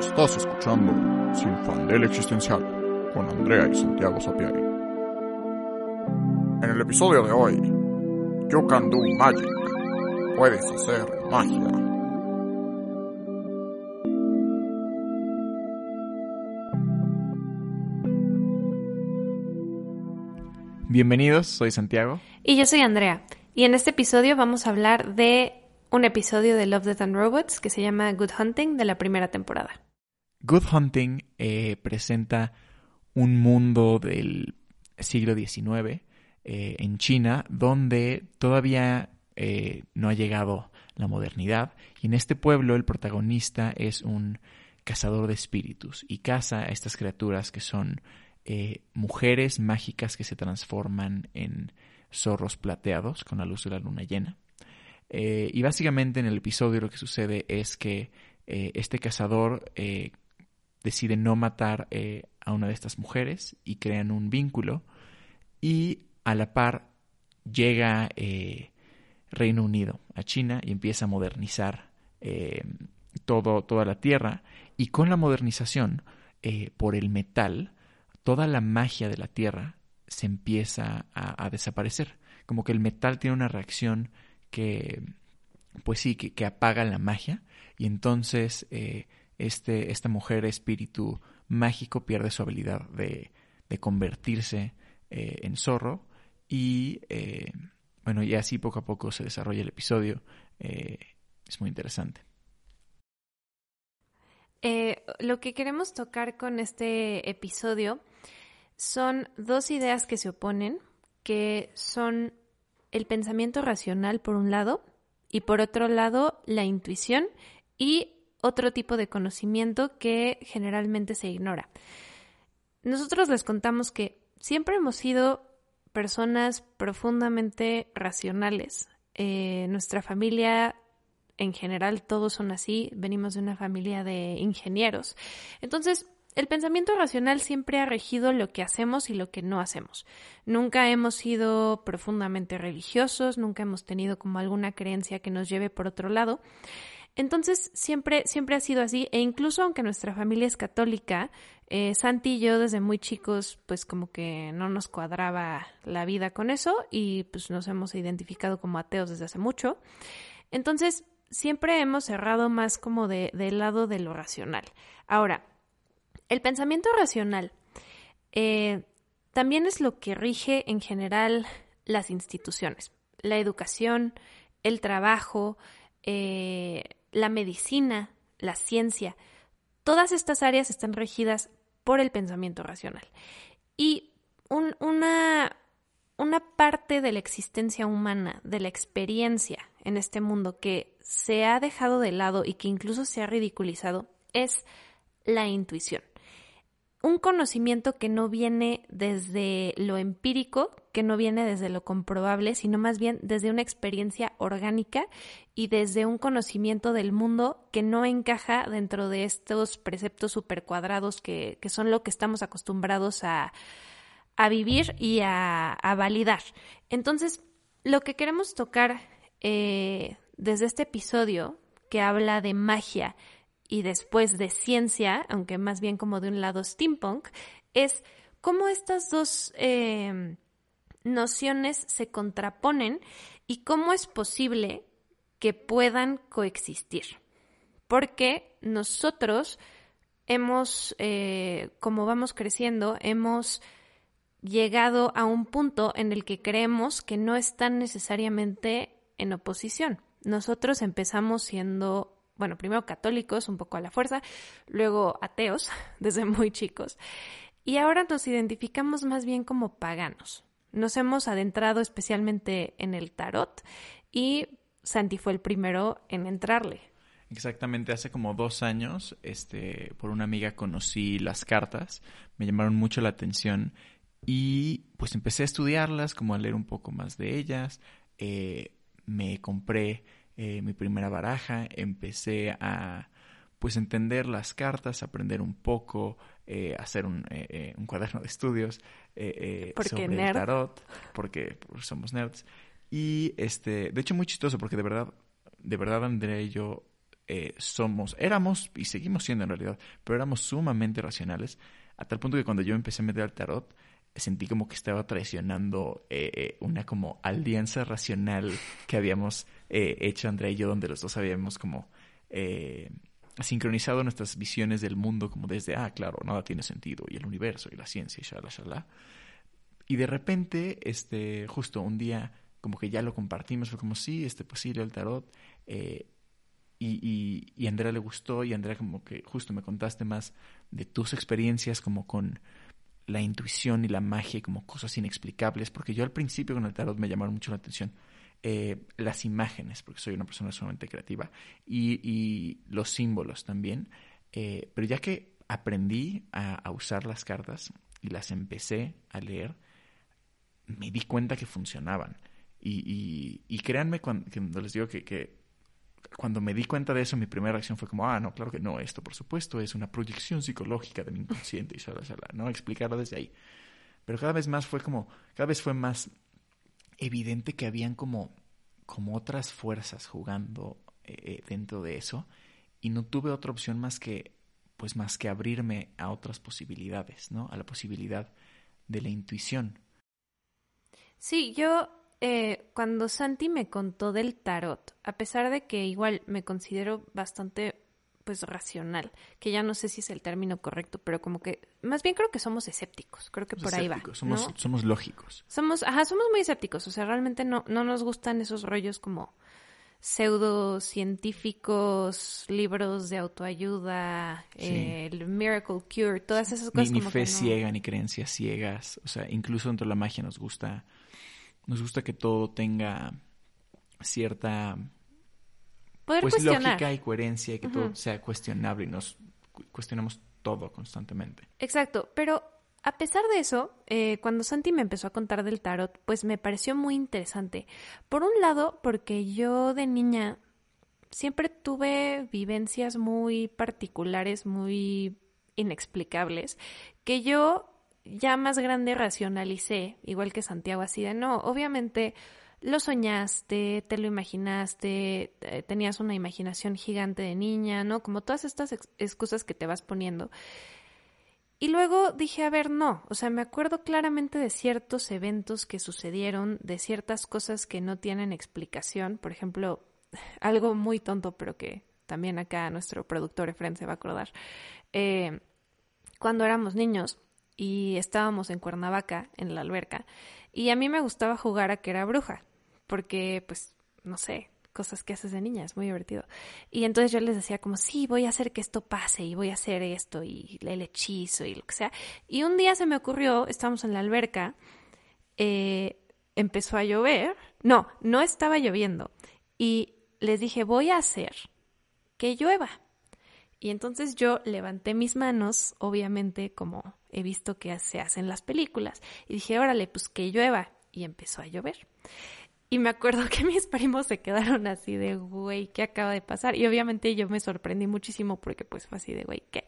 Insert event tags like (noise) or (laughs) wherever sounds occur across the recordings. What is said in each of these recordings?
Estás escuchando Sin Fandel Existencial con Andrea y Santiago Sapiari. En el episodio de hoy, You Can Do Magic. Puedes hacer magia. Bienvenidos, soy Santiago. Y yo soy Andrea. Y en este episodio vamos a hablar de un episodio de Love, Death and Robots que se llama Good Hunting de la primera temporada. Good Hunting eh, presenta un mundo del siglo XIX eh, en China donde todavía eh, no ha llegado la modernidad y en este pueblo el protagonista es un cazador de espíritus y caza a estas criaturas que son mujeres mágicas que se transforman en zorros plateados con la luz de la luna llena. Y básicamente en el episodio lo que sucede es que este cazador decide no matar a una de estas mujeres y crean un vínculo y a la par llega Reino Unido a China y empieza a modernizar todo, toda la tierra y con la modernización por el metal toda la magia de la tierra se empieza a, desaparecer. Como que el metal tiene una reacción que, pues sí, que, apaga la magia y entonces eh, este, esta mujer espíritu mágico pierde su habilidad de, convertirse eh, en zorro y eh, bueno, y así poco a poco se desarrolla el episodio. es muy interesante. lo que queremos tocar con este episodio son dos ideas que se oponen, que son el pensamiento racional por un lado y por otro lado la intuición y otro tipo de conocimiento que generalmente se ignora. Nosotros les contamos que siempre hemos sido personas profundamente racionales. Eh, nuestra familia en general todos son así, venimos de una familia de ingenieros. Entonces, el pensamiento racional siempre ha regido lo que hacemos y lo que no hacemos. Nunca hemos sido profundamente religiosos, nunca hemos tenido como alguna creencia que nos lleve por otro lado. Entonces siempre, siempre ha sido así, e incluso aunque nuestra familia es católica, eh, Santi y yo desde muy chicos, pues como que no nos cuadraba la vida con eso y pues nos hemos identificado como ateos desde hace mucho. Entonces siempre hemos cerrado más como de, del lado de lo racional. Ahora, el pensamiento racional eh, también es lo que rige en general las instituciones, la educación, el trabajo, eh, la medicina, la ciencia. Todas estas áreas están regidas por el pensamiento racional. Y una, una parte de la existencia humana, de la experiencia en este mundo que se ha dejado de lado y que incluso se ha ridiculizado es la intuición un conocimiento que no viene desde lo empírico, que no viene desde lo comprobable, sino más bien desde una experiencia orgánica y desde un conocimiento del mundo que no encaja dentro de estos preceptos supercuadrados que, que son lo que estamos acostumbrados a, vivir y a, validar. Entonces, lo que queremos tocar eh, desde este episodio, que habla de magia, y después de ciencia, aunque más bien como de un lado steampunk, es cómo estas dos em, nociones se contraponen y cómo es posible que puedan coexistir. Porque nosotros hemos, eh, como vamos creciendo, hemos llegado a un punto en el que creemos que no están necesariamente en oposición. Nosotros empezamos siendo bueno, primero católicos, un poco a la fuerza, luego ateos, (laughs) desde muy chicos. Y ahora nos identificamos más bien como paganos. Nos hemos adentrado especialmente en el tarot y Santi fue el primero en entrarle. Exactamente, hace como dos años, este, por una amiga conocí las cartas, me llamaron mucho la atención y pues empecé a estudiarlas, como a leer un poco más de ellas. Eh, me compré eh, mi primera baraja, empecé a pues entender las cartas, aprender un poco, eh, hacer un, eh, un, cuaderno de estudios sobre el tarot, porque somos nerds. Y este, de hecho muy chistoso, porque de verdad, de verdad Andrea y yo eh, somos, éramos y seguimos siendo en realidad, pero éramos sumamente racionales, a tal punto que cuando yo empecé a meter al tarot, sentí como que estaba traicionando eh, eh, una como alianza racional que habíamos hecho Andrea y yo, donde los dos habíamos como sincronizado nuestras visiones del mundo como desde, ah, claro, nada tiene sentido, y el universo, y la ciencia, y shala, shala. Y de repente, este, justo un día, como que ya lo compartimos, fue como, sí, este, pues sí, el tarot, eh, y, y, a Andrea le gustó, y Andrea como que justo me contaste más de tus experiencias como con la intuición y la magia y como cosas inexplicables, porque yo al principio con el tarot me llamaron mucho la atención eh, las imágenes, porque soy una persona sumamente creativa, y, los símbolos también. Eh, pero ya que aprendí a, usar las cartas y las empecé a leer, me di cuenta que funcionaban. Y, créanme cuando, les digo que, cuando me di cuenta de eso, mi primera reacción fue como, ah, no, claro que no, esto por supuesto es una proyección psicológica de mi inconsciente y shala, ¿no? Explicarlo desde ahí. Pero cada vez más fue como, cada vez fue más evidente que habían como, como otras fuerzas jugando eh, eh, dentro de eso y no tuve otra opción más que pues más que abrirme a otras posibilidades, ¿no? A la posibilidad de la intuición. Sí, yo eh, cuando Santi me contó del tarot, a pesar de que igual me considero bastante pues racional, que ya no sé si es el término correcto, pero como que más bien creo que somos escépticos, creo que por ahí va. Somos, somos lógicos. Somos, ajá, somos muy escépticos, o sea, realmente no, no nos gustan esos rollos como pseudocientíficos, libros de autoayuda, el Miracle Cure, todas esas cosas. Ni, fe ciega, ni creencias ciegas, o sea, incluso dentro de la magia nos gusta, nos gusta que todo tenga cierta pues lógica y coherencia y que todo sea cuestionable y nos cuestionamos todo constantemente. Exacto, pero a pesar de eso, eh, cuando Santi me empezó a contar del tarot, pues me pareció muy interesante. Por un lado, porque yo de niña siempre tuve vivencias muy particulares, muy inexplicables, que yo ya más grande racionalicé, igual que Santiago, así de no, obviamente lo soñaste, te lo imaginaste, tenías una imaginación gigante de niña, ¿no? Como todas estas excusas que te vas poniendo. Y luego dije, a ver, no, o sea, me acuerdo claramente de ciertos eventos que sucedieron, de ciertas cosas que no tienen explicación, por ejemplo, (laughs) algo muy tonto, pero que también acá nuestro productor Efren se va a acordar. Eh, cuando éramos niños y estábamos en Cuernavaca, en la alberca, y a mí me gustaba jugar a que era bruja porque pues, no sé, cosas que haces de niña, es muy divertido. Y entonces yo les decía como, sí, voy a hacer que esto pase y voy a hacer esto y el hechizo y lo que sea. Y un día se me ocurrió, estábamos en la alberca, eh, empezó a llover, no, no estaba lloviendo. Y les dije, voy a hacer que llueva. Y entonces yo levanté mis manos, obviamente como he visto que se hacen las películas, y dije, órale, pues que llueva. Y empezó a llover. Y me acuerdo (laughs) que mis primos se quedaron así de, güey, ¿qué acaba de pasar? Y obviamente yo me sorprendí muchísimo porque pues fue así de, güey, ¿qué?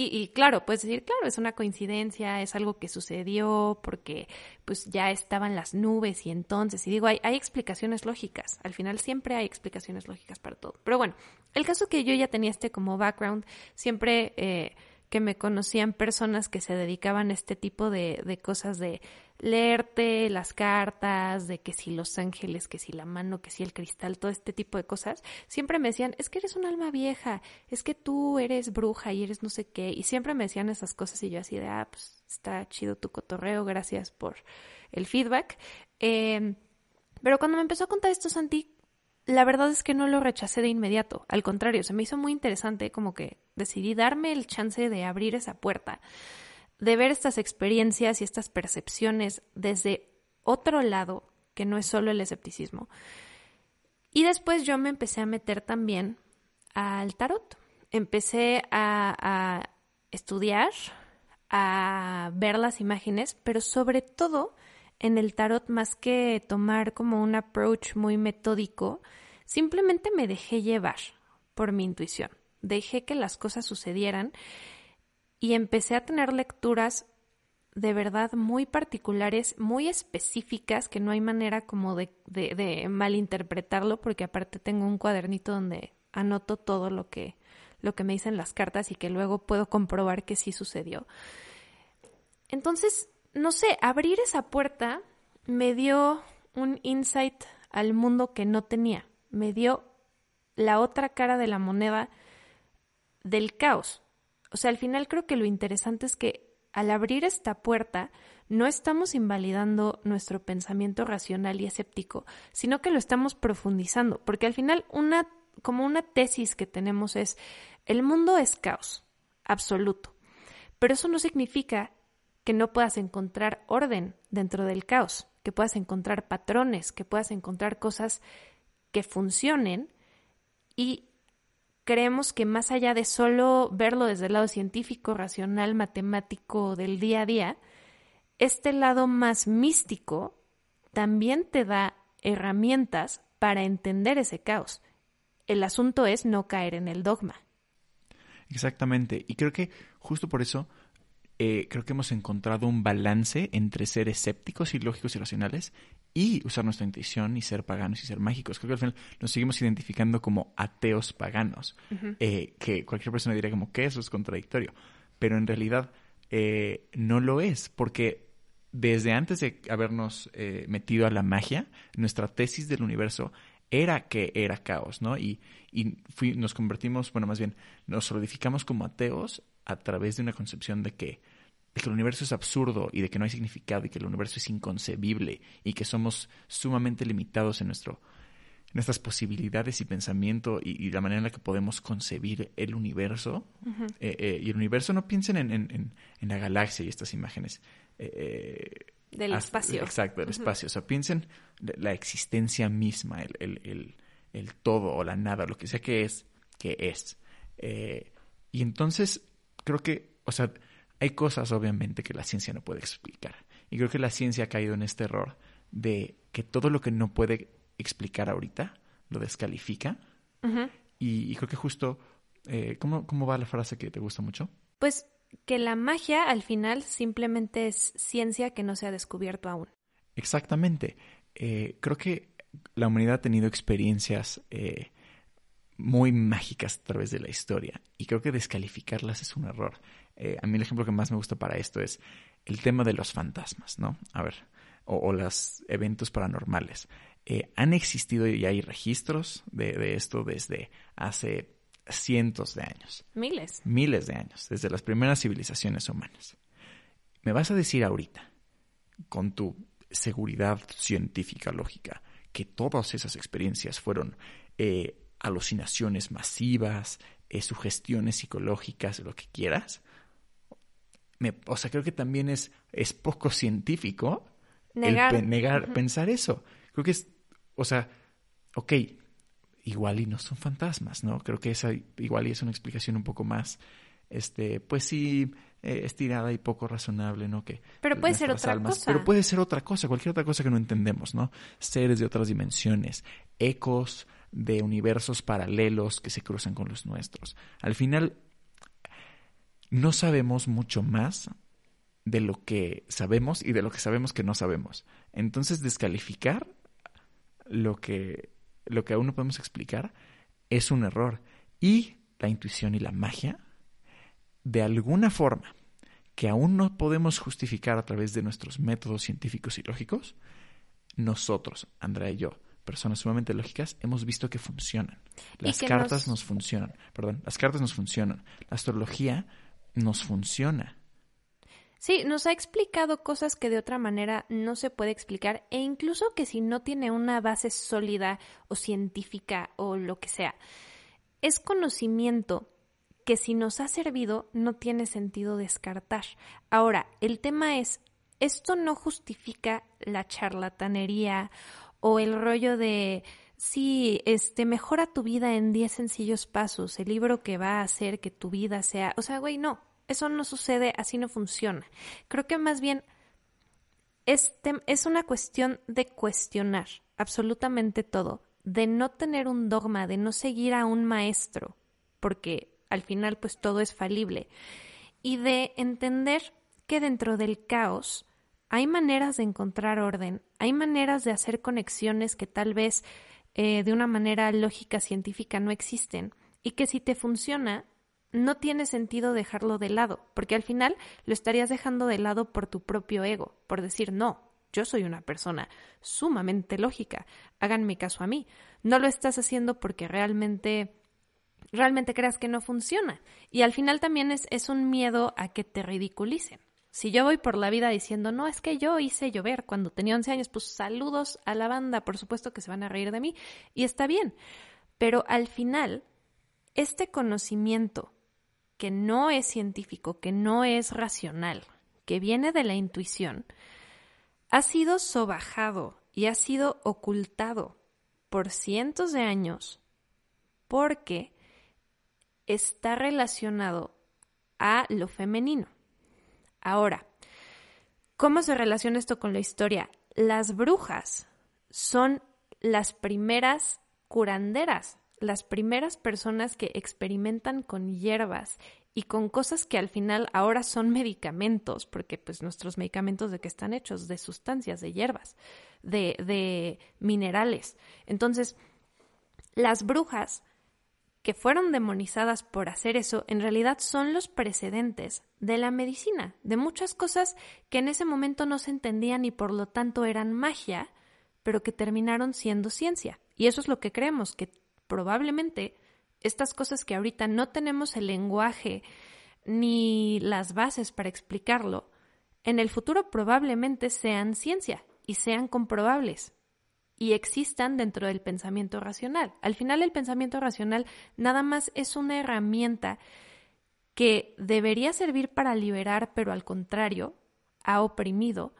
Y, claro, puedes decir, claro, es una coincidencia, es algo que sucedió porque pues ya estaban las nubes y entonces, y digo, hay, hay explicaciones lógicas, al final siempre hay explicaciones lógicas para todo. Pero bueno, el caso que yo ya tenía este como background, siempre eh, que me conocían personas que se dedicaban a este tipo de, de cosas de leerte las cartas, de que si los ángeles, que si la mano, que si el cristal, todo este tipo de cosas, siempre me decían, es que eres un alma vieja, es que tú eres bruja y eres no sé qué, y siempre me decían esas cosas y yo así de, ah, pues está chido tu cotorreo, gracias por el feedback. Em, pero cuando me empezó a contar esto, Santi, la verdad es que no lo rechacé de inmediato, al contrario, se me hizo muy interesante, como que decidí darme el chance de abrir esa puerta de ver estas experiencias y estas percepciones desde otro lado, que no es solo el escepticismo. Y después yo me empecé a meter también al tarot. Empecé a, a estudiar, a ver las imágenes, pero sobre todo en el tarot, más que tomar como un approach muy metódico, simplemente me dejé llevar por mi intuición. Dejé que las cosas sucedieran y empecé a tener lecturas de verdad muy particulares, muy específicas, que no hay manera como de, de, malinterpretarlo, porque aparte tengo un cuadernito donde anoto todo lo que, lo que me dicen las cartas y que luego puedo comprobar que sí sucedió. Entonces, no sé, abrir esa puerta me dio un insight al mundo que no tenía. Me dio la otra cara de la moneda del caos. O sea, al final creo que lo interesante es que al abrir esta puerta no estamos invalidando nuestro pensamiento racional y escéptico, sino que lo estamos profundizando, porque al final una como una tesis que tenemos es el mundo es caos absoluto. Pero eso no significa que no puedas encontrar orden dentro del caos, que puedas encontrar patrones, que puedas encontrar cosas que funcionen y creemos que más allá de solo verlo desde el lado científico, racional, matemático del día a día, este lado más místico también te da herramientas para entender ese caos. El asunto es no caer en el dogma. Exactamente. Y creo que justo por eso eh, creo que hemos encontrado un balance entre ser escépticos y lógicos y racionales y usar nuestra intuición y ser paganos y ser mágicos. Creo que al final nos seguimos identificando como ateos paganos, eh, que cualquier persona diría como que eso es contradictorio, pero en realidad eh, no lo es, porque desde antes de habernos metido a la magia, nuestra tesis del universo era que era caos, ¿no? Y, y nos convertimos, bueno, más bien, nos solidificamos como ateos a través de una concepción de que, el universo es absurdo y de que no hay significado y que el universo es inconcebible y que somos sumamente limitados en nuestro nuestras posibilidades y pensamiento y, la manera en la que podemos concebir el universo. Eh, eh, y el universo, no piensen en, en, en, la galaxia y estas imágenes. Eh, del espacio. Exacto, del espacio. O sea, piensen la existencia misma, el, el, el, todo o la nada, lo que sea que es, que es. y entonces creo que, o sea, hay cosas obviamente que la ciencia no puede explicar. Y creo que la ciencia ha caído en este error de que todo lo que no puede explicar ahorita lo descalifica. y, creo que justo, eh, ¿cómo, ¿cómo va la frase que te gusta mucho? Pues que la magia al final simplemente es ciencia que no se ha descubierto aún. Exactamente. Eh, creo que la humanidad ha tenido experiencias eh, muy mágicas a través de la historia y creo que descalificarlas es un error. Eh, a mí el ejemplo que más me gusta para esto es el tema de los fantasmas, ¿no? A ver, o, los eventos paranormales. Eh, han existido y hay registros de, de esto desde hace cientos de años. Miles. Miles de años, desde las primeras civilizaciones humanas. Me vas a decir ahorita, con tu seguridad científica lógica, que todas esas experiencias fueron eh, alucinaciones masivas, eh, sugestiones psicológicas, lo que quieras. o sea, creo que también es, es poco (laughs) científico negar, negar pensar eso. Creo que es, o sea, ok, igual y no son fantasmas, ¿no? Creo que esa igual y es una explicación un poco más, este, pues sí, eh, estirada y poco razonable, ¿no? Que pero puede ser otra cosa. Pero puede ser otra cosa, cualquier otra cosa que no entendemos, ¿no? Seres de otras dimensiones, ecos, de universos paralelos que se cruzan con los nuestros. Al final, no sabemos mucho más de lo que sabemos y de lo que sabemos que no sabemos. Entonces, descalificar lo que, lo que aún no podemos explicar es un error. Y la intuición y la magia, de alguna forma, que aún no podemos justificar a través de nuestros métodos científicos y lógicos, nosotros, Andrea y yo, personas sumamente lógicas, hemos visto que funcionan. Las cartas nos... funcionan, perdón, las cartas nos funcionan. La astrología nos funciona. Sí, nos ha explicado cosas que de otra manera no se puede explicar e incluso que si no tiene una base sólida o científica o lo que sea, es conocimiento que si nos ha servido no tiene sentido descartar. Ahora, el tema es, esto no justifica la charlatanería o el rollo de sí, este mejora tu vida en 10 sencillos pasos, el libro que va a hacer que tu vida sea, o sea, güey, no, eso no sucede, así no funciona. Creo que más bien este es una cuestión de cuestionar absolutamente todo, de no tener un dogma, de no seguir a un maestro, porque al final pues todo es falible, y de entender que dentro del caos hay maneras de encontrar orden, hay maneras de hacer conexiones que tal vez eh, de una manera lógica científica no existen y que si te funciona, no tiene sentido dejarlo de lado, porque al final lo estarías dejando de lado por tu propio ego, por decir, no, yo soy una persona sumamente lógica, háganme caso a mí. No lo estás haciendo porque realmente realmente creas que no funciona. Y al final también es, es un miedo a que te ridiculicen. Si yo voy por la vida diciendo, no, es que yo hice llover cuando tenía 11 años, pues saludos a la banda, por supuesto que se van a reír de mí, y está bien. Pero al final, este conocimiento que no es científico, que no es racional, que viene de la intuición, ha sido sobajado y ha sido ocultado por cientos de años porque está relacionado a lo femenino. Ahora, ¿cómo se relaciona esto con la historia? Las brujas son las primeras curanderas, las primeras personas que experimentan con hierbas y con cosas que al final ahora son medicamentos, porque pues nuestros medicamentos de qué están hechos, de sustancias, de hierbas, de, de minerales. Entonces, las brujas que fueron demonizadas por hacer eso, en realidad son los precedentes de la medicina, de muchas cosas que en ese momento no se entendían y por lo tanto eran magia, pero que terminaron siendo ciencia. Y eso es lo que creemos, que probablemente estas cosas que ahorita no tenemos el lenguaje ni las bases para explicarlo, en el futuro probablemente sean ciencia y sean comprobables y existan dentro del pensamiento racional. Al final el pensamiento racional nada más es una herramienta que debería servir para liberar, pero al contrario, ha oprimido,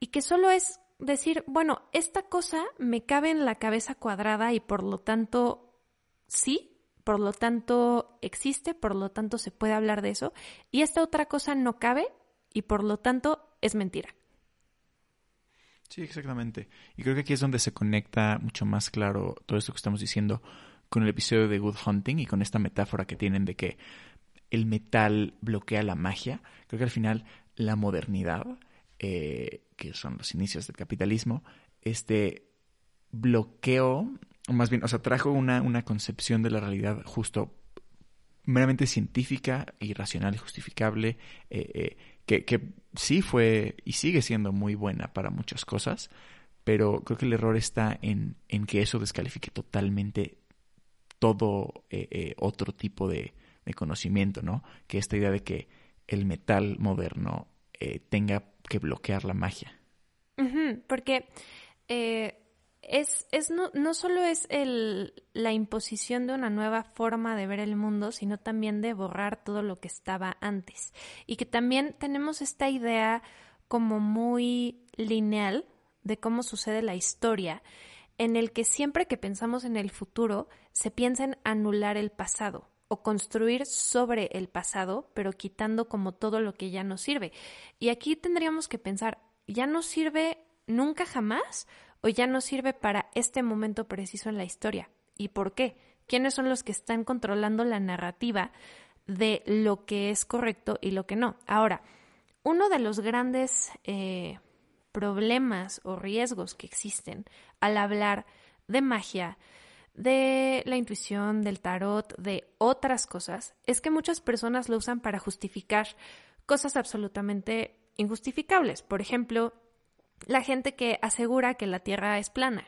y que solo es decir, bueno, esta cosa me cabe en la cabeza cuadrada y por lo tanto sí, por lo tanto existe, por lo tanto se puede hablar de eso, y esta otra cosa no cabe y por lo tanto es mentira. Sí, exactamente. Y creo que aquí es donde se conecta mucho más claro todo esto que estamos diciendo con el episodio de Good Hunting y con esta metáfora que tienen de que el metal bloquea la magia. Creo que al final la modernidad, eh, que son los inicios del capitalismo, este bloqueo, más bien, o sea, trajo una, una concepción de la realidad justo meramente científica y racional y justificable, eh, eh, que, que, sí fue y sigue siendo muy buena para muchas cosas, pero creo que el error está en, en que eso descalifique totalmente todo eh, otro tipo de, de, conocimiento, ¿no? Que esta idea de que el metal moderno tenga que bloquear la magia. porque es, es no, no solo es el, la imposición de una nueva forma de ver el mundo, sino también de borrar todo lo que estaba antes. Y que también tenemos esta idea como muy lineal de cómo sucede la historia, en el que siempre que pensamos en el futuro, se piensa en anular el pasado o construir sobre el pasado, pero quitando como todo lo que ya no sirve. Y aquí tendríamos que pensar, ¿ya no sirve nunca jamás? O ya no sirve para este momento preciso en la historia. ¿Y por qué? ¿Quiénes son los que están controlando la narrativa de lo que es correcto y lo que no? Ahora, uno de los grandes eh, problemas o riesgos que existen al hablar de magia, de la intuición, del tarot, de otras cosas, es que muchas personas lo usan para justificar cosas absolutamente injustificables. Por ejemplo, la gente que asegura que la Tierra es plana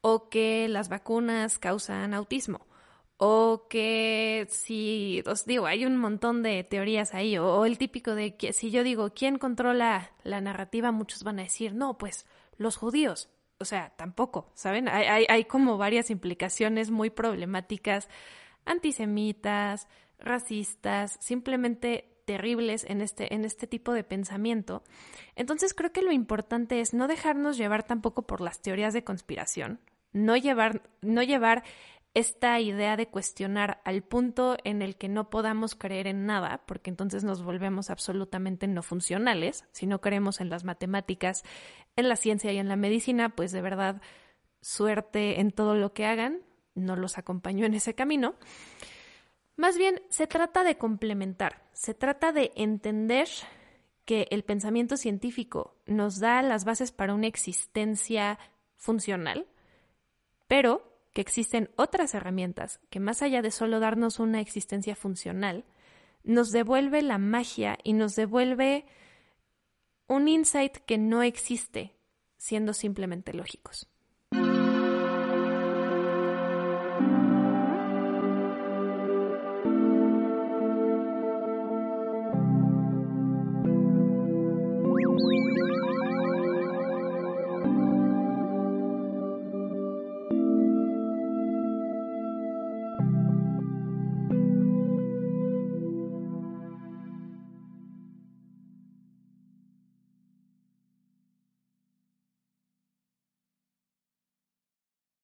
o que las vacunas causan autismo o que si os digo, hay un montón de teorías ahí, o, el típico de que si yo digo quién controla la narrativa, muchos van a decir, no, pues los judíos. O sea, tampoco, ¿saben? Hay, hay, hay como varias implicaciones muy problemáticas, antisemitas, racistas, simplemente terribles en este, en este tipo de pensamiento. Entonces creo que lo importante es no dejarnos llevar tampoco por las teorías de conspiración, no llevar, no llevar esta idea de cuestionar al punto en el que no podamos creer en nada, porque entonces nos volvemos absolutamente no funcionales. Si no creemos en las matemáticas, en la ciencia y en la medicina, pues de verdad suerte en todo lo que hagan, no los acompaño en ese camino. Más bien, se trata de complementar, se trata de entender que el pensamiento científico nos da las bases para una existencia funcional, pero que existen otras herramientas que más allá de solo darnos una existencia funcional, nos devuelve la magia y nos devuelve un insight que no existe siendo simplemente lógicos.